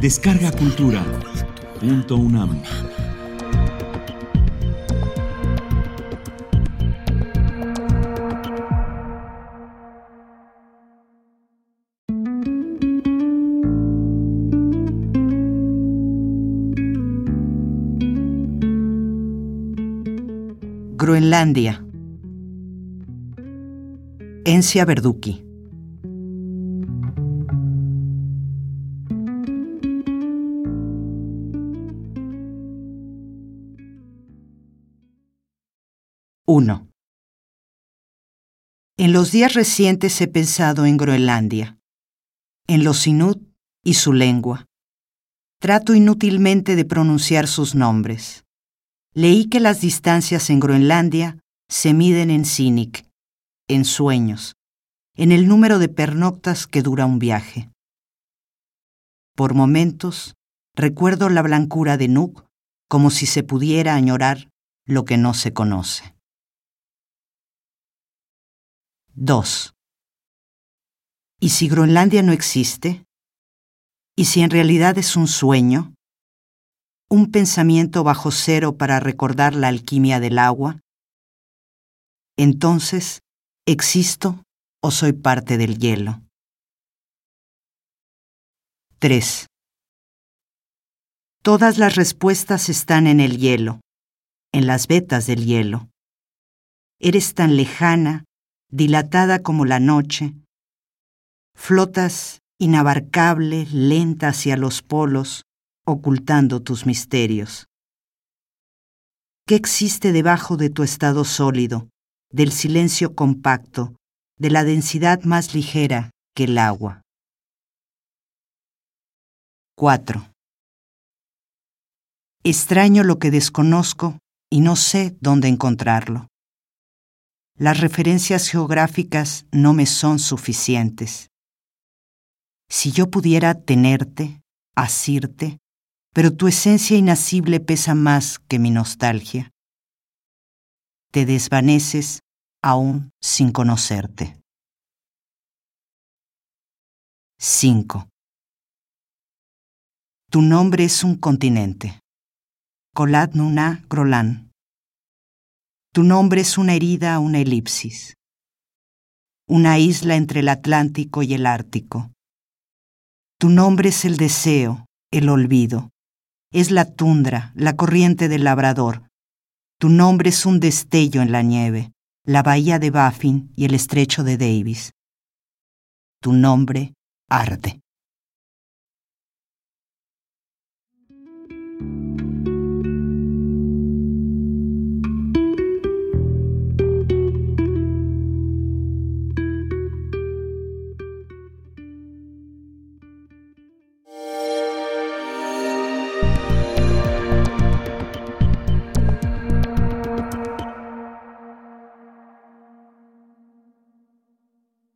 Descarga Cultura. Punto UNAM. Groenlandia. Encia Verduki. Uno. En los días recientes he pensado en Groenlandia, en los Inuit y su lengua. Trato inútilmente de pronunciar sus nombres. Leí que las distancias en Groenlandia se miden en Sinik, en sueños, en el número de pernoctas que dura un viaje. Por momentos, recuerdo la blancura de Nuuk como si se pudiera añorar lo que no se conoce. 2. ¿Y si Groenlandia no existe? ¿Y si en realidad es un sueño? un pensamiento bajo cero para recordar la alquimia del agua? Entonces, ¿existo o soy parte del hielo? 3. Todas las respuestas están en el hielo, en las vetas del hielo. Eres tan lejana, dilatada como la noche. Flotas inabarcable, lenta hacia los polos, ocultando tus misterios. ¿Qué existe debajo de tu estado sólido, del silencio compacto, de la densidad más ligera que el agua? 4. Extraño lo que desconozco y no sé dónde encontrarlo. Las referencias geográficas no me son suficientes. Si yo pudiera tenerte, asirte, pero tu esencia inacible pesa más que mi nostalgia. Te desvaneces aún sin conocerte. 5. Tu nombre es un continente. Kolat Nuna Grolan. Tu nombre es una herida, una elipsis. Una isla entre el Atlántico y el Ártico. Tu nombre es el deseo, el olvido es la tundra, la corriente del labrador. Tu nombre es un destello en la nieve, la bahía de Baffin y el estrecho de Davis. Tu nombre arde.